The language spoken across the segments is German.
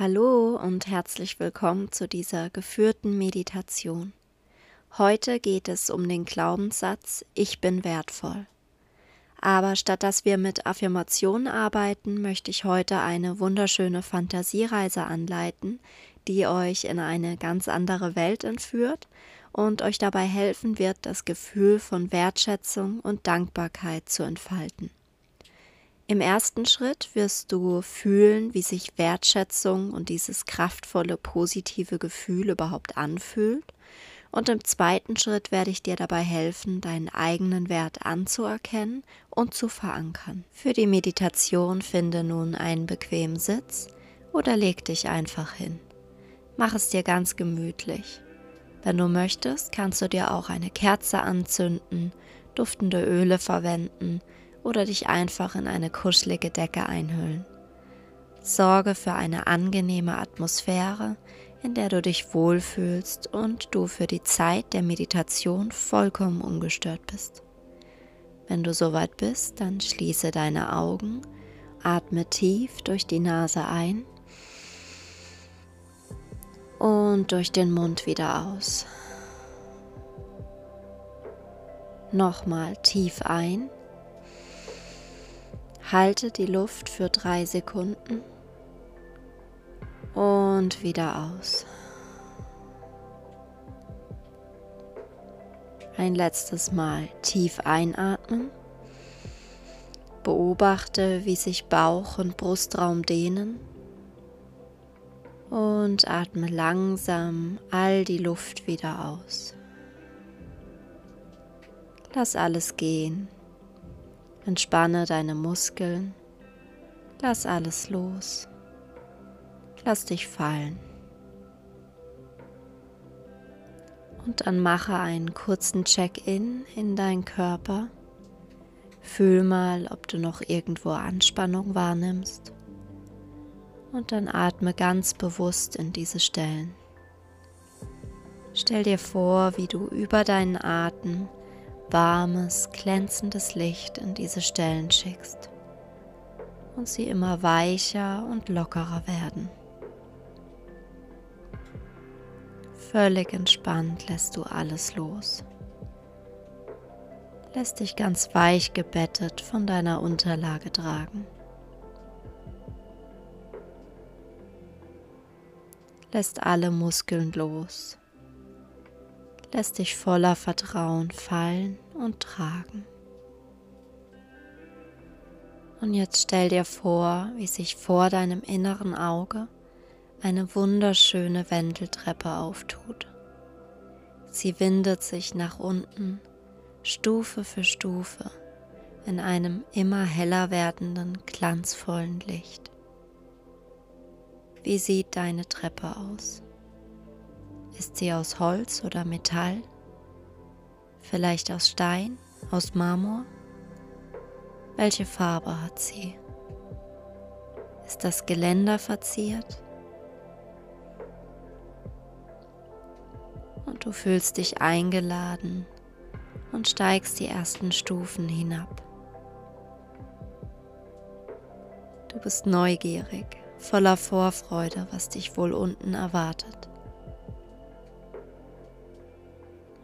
Hallo und herzlich willkommen zu dieser geführten Meditation. Heute geht es um den Glaubenssatz Ich bin wertvoll. Aber statt dass wir mit Affirmationen arbeiten, möchte ich heute eine wunderschöne Fantasiereise anleiten, die euch in eine ganz andere Welt entführt und euch dabei helfen wird, das Gefühl von Wertschätzung und Dankbarkeit zu entfalten. Im ersten Schritt wirst du fühlen, wie sich Wertschätzung und dieses kraftvolle, positive Gefühl überhaupt anfühlt. Und im zweiten Schritt werde ich dir dabei helfen, deinen eigenen Wert anzuerkennen und zu verankern. Für die Meditation finde nun einen bequemen Sitz oder leg dich einfach hin. Mach es dir ganz gemütlich. Wenn du möchtest, kannst du dir auch eine Kerze anzünden, duftende Öle verwenden oder dich einfach in eine kuschelige Decke einhüllen. Sorge für eine angenehme Atmosphäre, in der du dich wohlfühlst und du für die Zeit der Meditation vollkommen ungestört bist. Wenn du soweit bist, dann schließe deine Augen, atme tief durch die Nase ein und durch den Mund wieder aus. Nochmal tief ein Halte die Luft für drei Sekunden und wieder aus. Ein letztes Mal tief einatmen. Beobachte, wie sich Bauch und Brustraum dehnen. Und atme langsam all die Luft wieder aus. Lass alles gehen. Entspanne deine Muskeln. Lass alles los. Lass dich fallen. Und dann mache einen kurzen Check-in in deinen Körper. Fühl mal, ob du noch irgendwo Anspannung wahrnimmst. Und dann atme ganz bewusst in diese Stellen. Stell dir vor, wie du über deinen Atem warmes, glänzendes Licht in diese Stellen schickst und sie immer weicher und lockerer werden. Völlig entspannt lässt du alles los. Lässt dich ganz weich gebettet von deiner Unterlage tragen. Lässt alle Muskeln los lässt dich voller Vertrauen fallen und tragen. Und jetzt stell dir vor, wie sich vor deinem inneren Auge eine wunderschöne Wendeltreppe auftut. Sie windet sich nach unten, Stufe für Stufe, in einem immer heller werdenden, glanzvollen Licht. Wie sieht deine Treppe aus? Ist sie aus Holz oder Metall? Vielleicht aus Stein, aus Marmor? Welche Farbe hat sie? Ist das Geländer verziert? Und du fühlst dich eingeladen und steigst die ersten Stufen hinab. Du bist neugierig, voller Vorfreude, was dich wohl unten erwartet.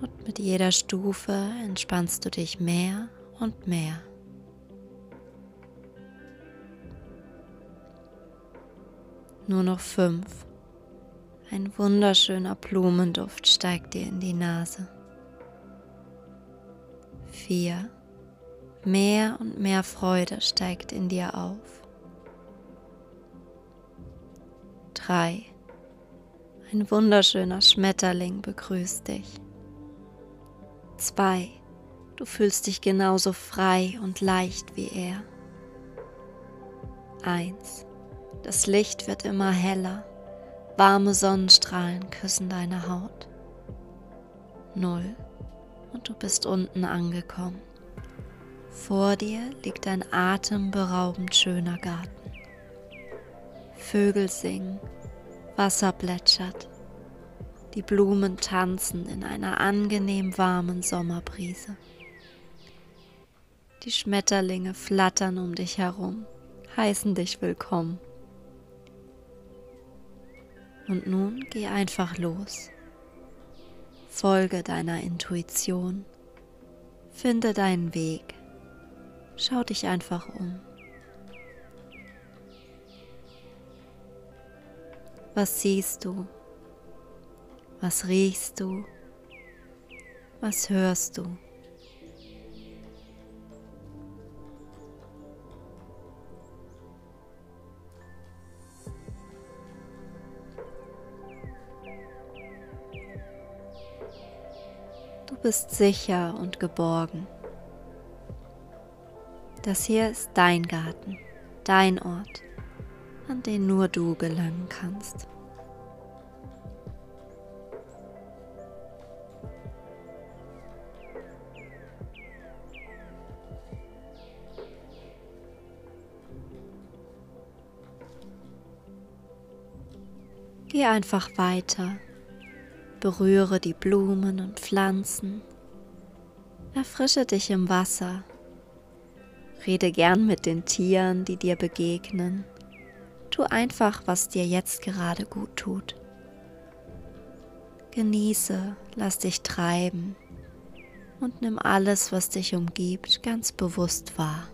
Und mit jeder Stufe entspannst du dich mehr und mehr. Nur noch fünf. Ein wunderschöner Blumenduft steigt dir in die Nase. Vier. Mehr und mehr Freude steigt in dir auf. Drei. Ein wunderschöner Schmetterling begrüßt dich. 2. Du fühlst dich genauso frei und leicht wie er. 1. Das Licht wird immer heller. Warme Sonnenstrahlen küssen deine Haut. 0. Und du bist unten angekommen. Vor dir liegt ein atemberaubend schöner Garten. Vögel singen, Wasser plätschert, die Blumen tanzen in einer angenehm warmen Sommerbrise. Die Schmetterlinge flattern um dich herum, heißen dich willkommen. Und nun geh einfach los. Folge deiner Intuition. Finde deinen Weg. Schau dich einfach um. Was siehst du? Was riechst du? Was hörst du? Du bist sicher und geborgen. Das hier ist dein Garten, dein Ort, an den nur du gelangen kannst. Geh einfach weiter Berühre die Blumen und Pflanzen. Erfrische dich im Wasser. Rede gern mit den Tieren, die dir begegnen. Tu einfach, was dir jetzt gerade gut tut. Genieße, lass dich treiben und nimm alles, was dich umgibt, ganz bewusst wahr.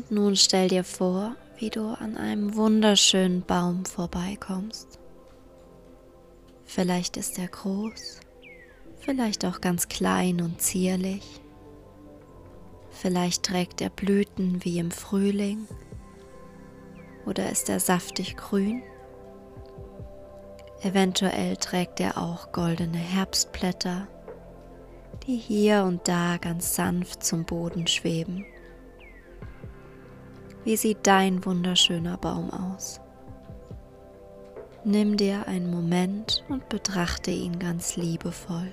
Und nun stell dir vor, wie du an einem wunderschönen Baum vorbeikommst. Vielleicht ist er groß, vielleicht auch ganz klein und zierlich. Vielleicht trägt er Blüten wie im Frühling oder ist er saftig grün. Eventuell trägt er auch goldene Herbstblätter, die hier und da ganz sanft zum Boden schweben. Wie sieht dein wunderschöner Baum aus? Nimm dir einen Moment und betrachte ihn ganz liebevoll.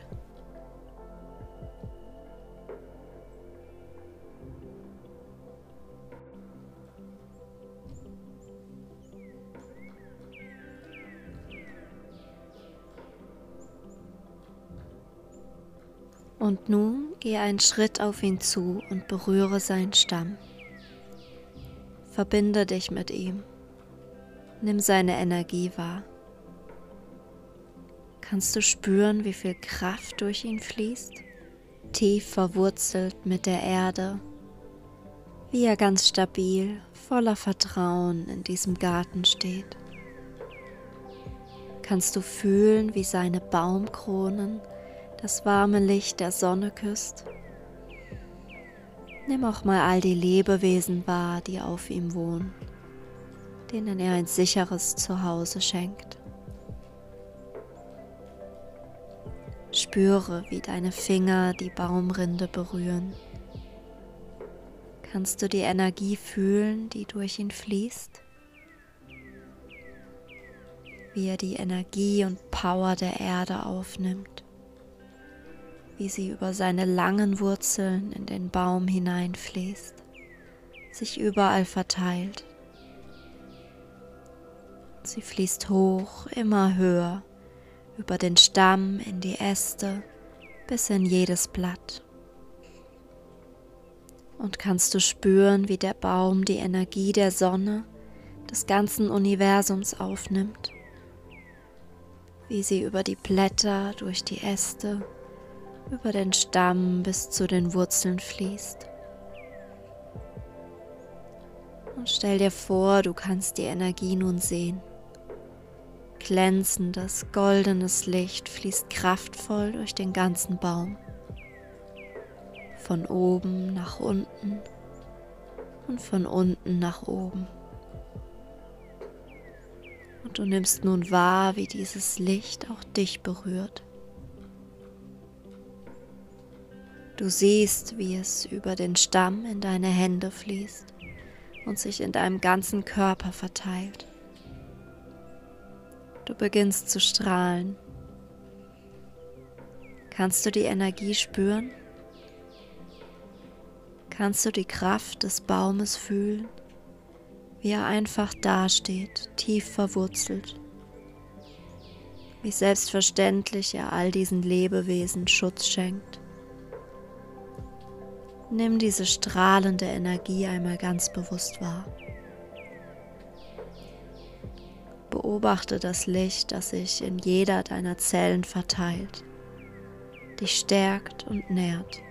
Und nun geh einen Schritt auf ihn zu und berühre seinen Stamm. Verbinde dich mit ihm. Nimm seine Energie wahr. Kannst du spüren, wie viel Kraft durch ihn fließt? Tief verwurzelt mit der Erde, wie er ganz stabil, voller Vertrauen in diesem Garten steht. Kannst du fühlen, wie seine Baumkronen das warme Licht der Sonne küsst? Nimm auch mal all die Lebewesen wahr, die auf ihm wohnen, denen er ein sicheres Zuhause schenkt. Spüre, wie deine Finger die Baumrinde berühren. Kannst du die Energie fühlen, die durch ihn fließt? Wie er die Energie und Power der Erde aufnimmt wie sie über seine langen Wurzeln in den Baum hineinfließt, sich überall verteilt. Sie fließt hoch, immer höher, über den Stamm, in die Äste, bis in jedes Blatt. Und kannst du spüren, wie der Baum die Energie der Sonne, des ganzen Universums aufnimmt, wie sie über die Blätter, durch die Äste, über den Stamm bis zu den Wurzeln fließt. Und stell dir vor, du kannst die Energie nun sehen. Glänzendes, goldenes Licht fließt kraftvoll durch den ganzen Baum. Von oben nach unten und von unten nach oben. Und du nimmst nun wahr, wie dieses Licht auch dich berührt. Du siehst, wie es über den Stamm in deine Hände fließt und sich in deinem ganzen Körper verteilt. Du beginnst zu strahlen. Kannst du die Energie spüren? Kannst du die Kraft des Baumes fühlen, wie er einfach dasteht, tief verwurzelt? Wie selbstverständlich er all diesen Lebewesen Schutz schenkt. Nimm diese strahlende Energie einmal ganz bewusst wahr. Beobachte das Licht, das sich in jeder deiner Zellen verteilt, dich stärkt und nährt.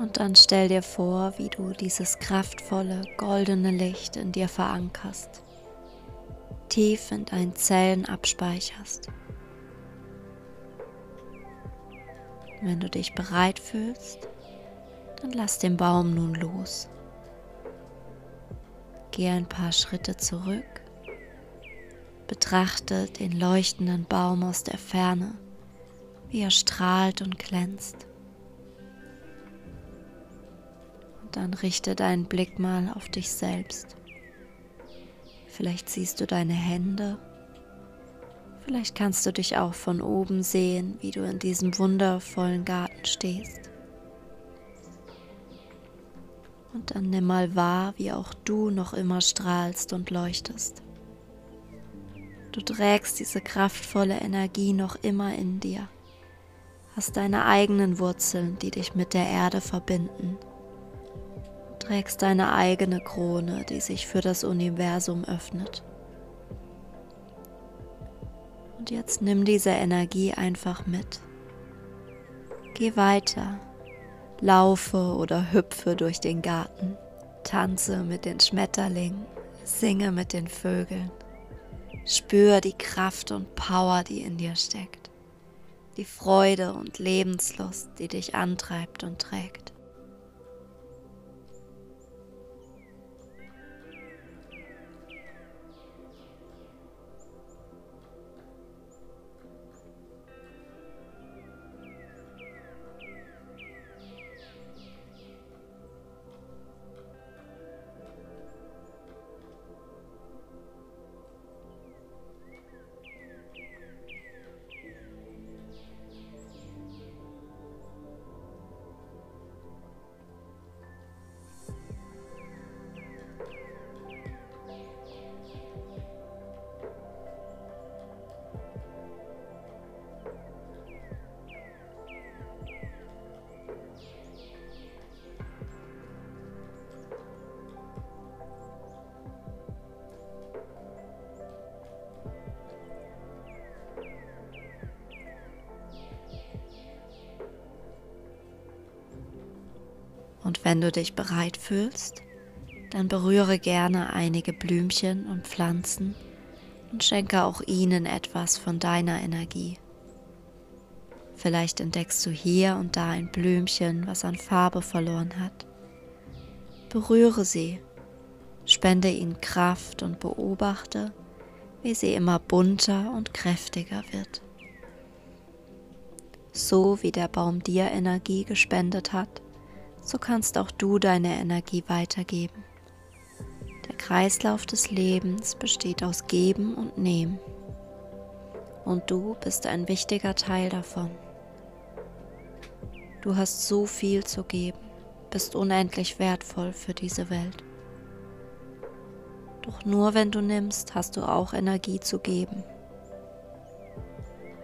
Und dann stell dir vor, wie du dieses kraftvolle, goldene Licht in dir verankerst, tief in deinen Zellen abspeicherst. Wenn du dich bereit fühlst, dann lass den Baum nun los. Geh ein paar Schritte zurück, betrachte den leuchtenden Baum aus der Ferne, wie er strahlt und glänzt. Dann richte deinen Blick mal auf dich selbst. Vielleicht siehst du deine Hände. Vielleicht kannst du dich auch von oben sehen, wie du in diesem wundervollen Garten stehst. Und dann nimm mal wahr, wie auch du noch immer strahlst und leuchtest. Du trägst diese kraftvolle Energie noch immer in dir, hast deine eigenen Wurzeln, die dich mit der Erde verbinden trägst deine eigene Krone, die sich für das Universum öffnet. Und jetzt nimm diese Energie einfach mit. Geh weiter, laufe oder hüpfe durch den Garten, tanze mit den Schmetterlingen, singe mit den Vögeln. Spür die Kraft und Power, die in dir steckt, die Freude und Lebenslust, die dich antreibt und trägt. Und wenn du dich bereit fühlst, dann berühre gerne einige Blümchen und Pflanzen und schenke auch ihnen etwas von deiner Energie. Vielleicht entdeckst du hier und da ein Blümchen, was an Farbe verloren hat. Berühre sie, spende ihnen Kraft und beobachte, wie sie immer bunter und kräftiger wird. So wie der Baum dir Energie gespendet hat, so kannst auch du deine Energie weitergeben. Der Kreislauf des Lebens besteht aus Geben und Nehmen. Und du bist ein wichtiger Teil davon. Du hast so viel zu geben, bist unendlich wertvoll für diese Welt. Doch nur wenn du nimmst, hast du auch Energie zu geben.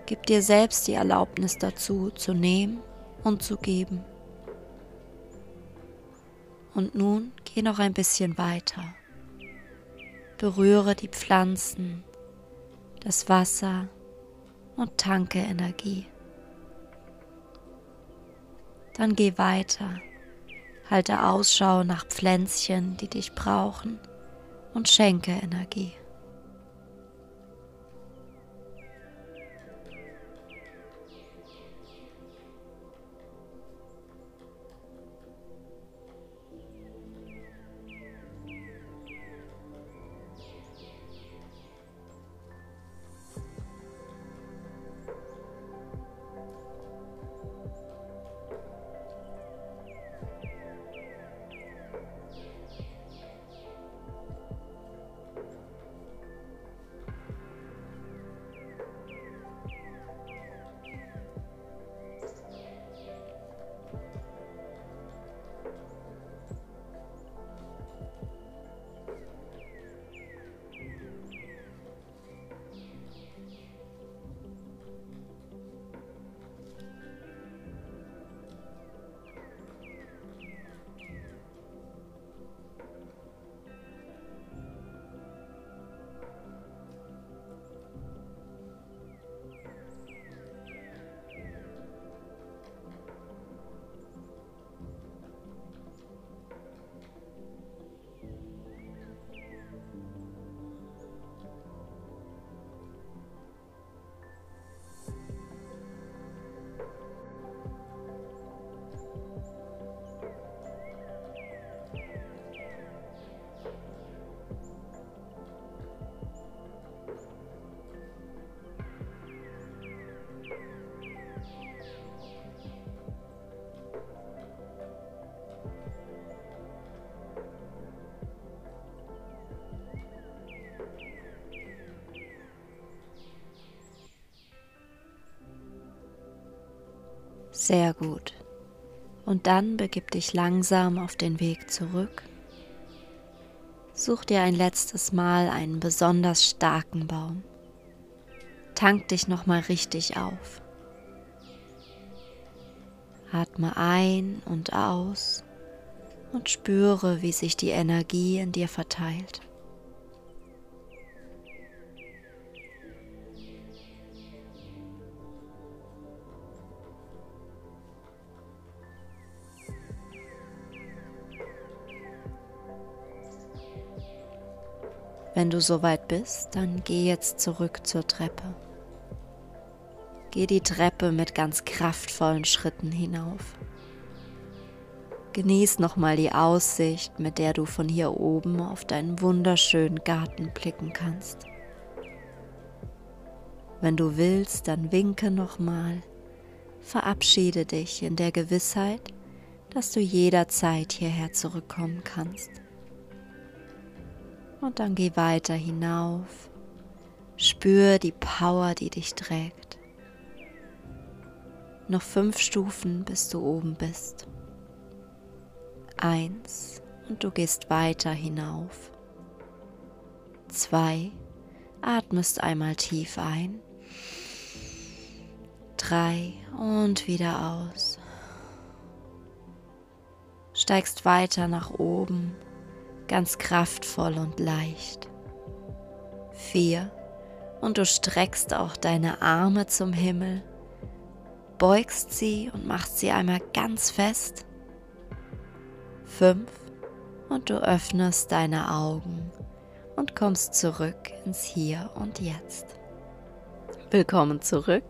Gib dir selbst die Erlaubnis dazu, zu nehmen und zu geben. Und nun geh noch ein bisschen weiter. Berühre die Pflanzen, das Wasser und tanke Energie. Dann geh weiter, halte Ausschau nach Pflänzchen, die dich brauchen und schenke Energie. Sehr gut. Und dann begib dich langsam auf den Weg zurück. Such dir ein letztes Mal einen besonders starken Baum. Tank dich nochmal richtig auf. Atme ein und aus und spüre, wie sich die Energie in dir verteilt. Wenn du soweit bist, dann geh jetzt zurück zur Treppe. Geh die Treppe mit ganz kraftvollen Schritten hinauf. Genieß nochmal die Aussicht, mit der du von hier oben auf deinen wunderschönen Garten blicken kannst. Wenn du willst, dann winke nochmal, verabschiede dich in der Gewissheit, dass du jederzeit hierher zurückkommen kannst. Und dann geh weiter hinauf. Spür die Power, die dich trägt. Noch fünf Stufen, bis du oben bist. Eins und du gehst weiter hinauf. Zwei, atmest einmal tief ein. Drei und wieder aus. Steigst weiter nach oben ganz kraftvoll und leicht. Vier. Und du streckst auch deine Arme zum Himmel, beugst sie und machst sie einmal ganz fest. Fünf. Und du öffnest deine Augen und kommst zurück ins Hier und Jetzt. Willkommen zurück.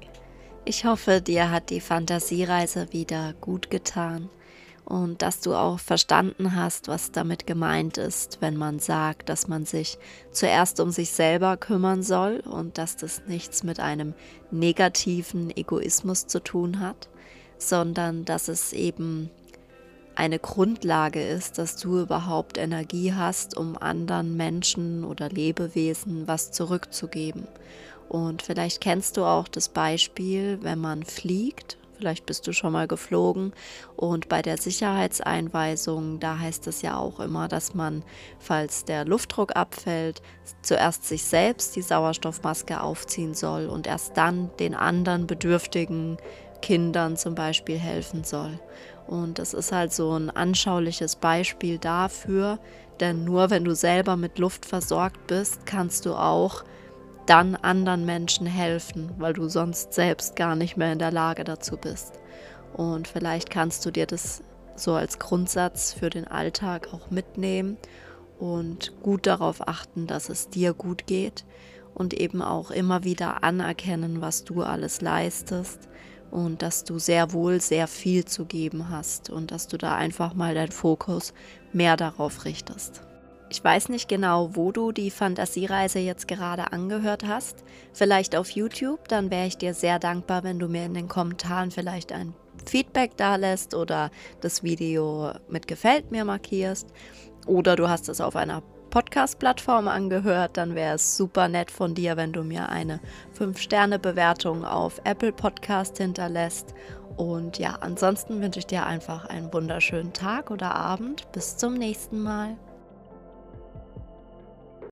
Ich hoffe, dir hat die Fantasiereise wieder gut getan und dass du auch verstanden hast, was damit gemeint ist, wenn man sagt, dass man sich zuerst um sich selber kümmern soll und dass das nichts mit einem negativen Egoismus zu tun hat, sondern dass es eben eine Grundlage ist, dass du überhaupt Energie hast, um anderen Menschen oder Lebewesen was zurückzugeben. Und vielleicht kennst du auch das Beispiel, wenn man fliegt Vielleicht bist du schon mal geflogen und bei der Sicherheitseinweisung, da heißt es ja auch immer, dass man, falls der Luftdruck abfällt, zuerst sich selbst die Sauerstoffmaske aufziehen soll und erst dann den anderen bedürftigen Kindern zum Beispiel helfen soll. Und das ist halt so ein anschauliches Beispiel dafür, denn nur wenn du selber mit Luft versorgt bist, kannst du auch dann anderen Menschen helfen, weil du sonst selbst gar nicht mehr in der Lage dazu bist. Und vielleicht kannst du dir das so als Grundsatz für den Alltag auch mitnehmen und gut darauf achten, dass es dir gut geht und eben auch immer wieder anerkennen, was du alles leistest und dass du sehr wohl sehr viel zu geben hast und dass du da einfach mal deinen Fokus mehr darauf richtest. Ich weiß nicht genau, wo du die Fantasiereise jetzt gerade angehört hast. Vielleicht auf YouTube, dann wäre ich dir sehr dankbar, wenn du mir in den Kommentaren vielleicht ein Feedback da lässt oder das Video mit gefällt mir markierst. Oder du hast es auf einer Podcast-Plattform angehört, dann wäre es super nett von dir, wenn du mir eine 5-Sterne-Bewertung auf Apple Podcast hinterlässt. Und ja, ansonsten wünsche ich dir einfach einen wunderschönen Tag oder Abend. Bis zum nächsten Mal.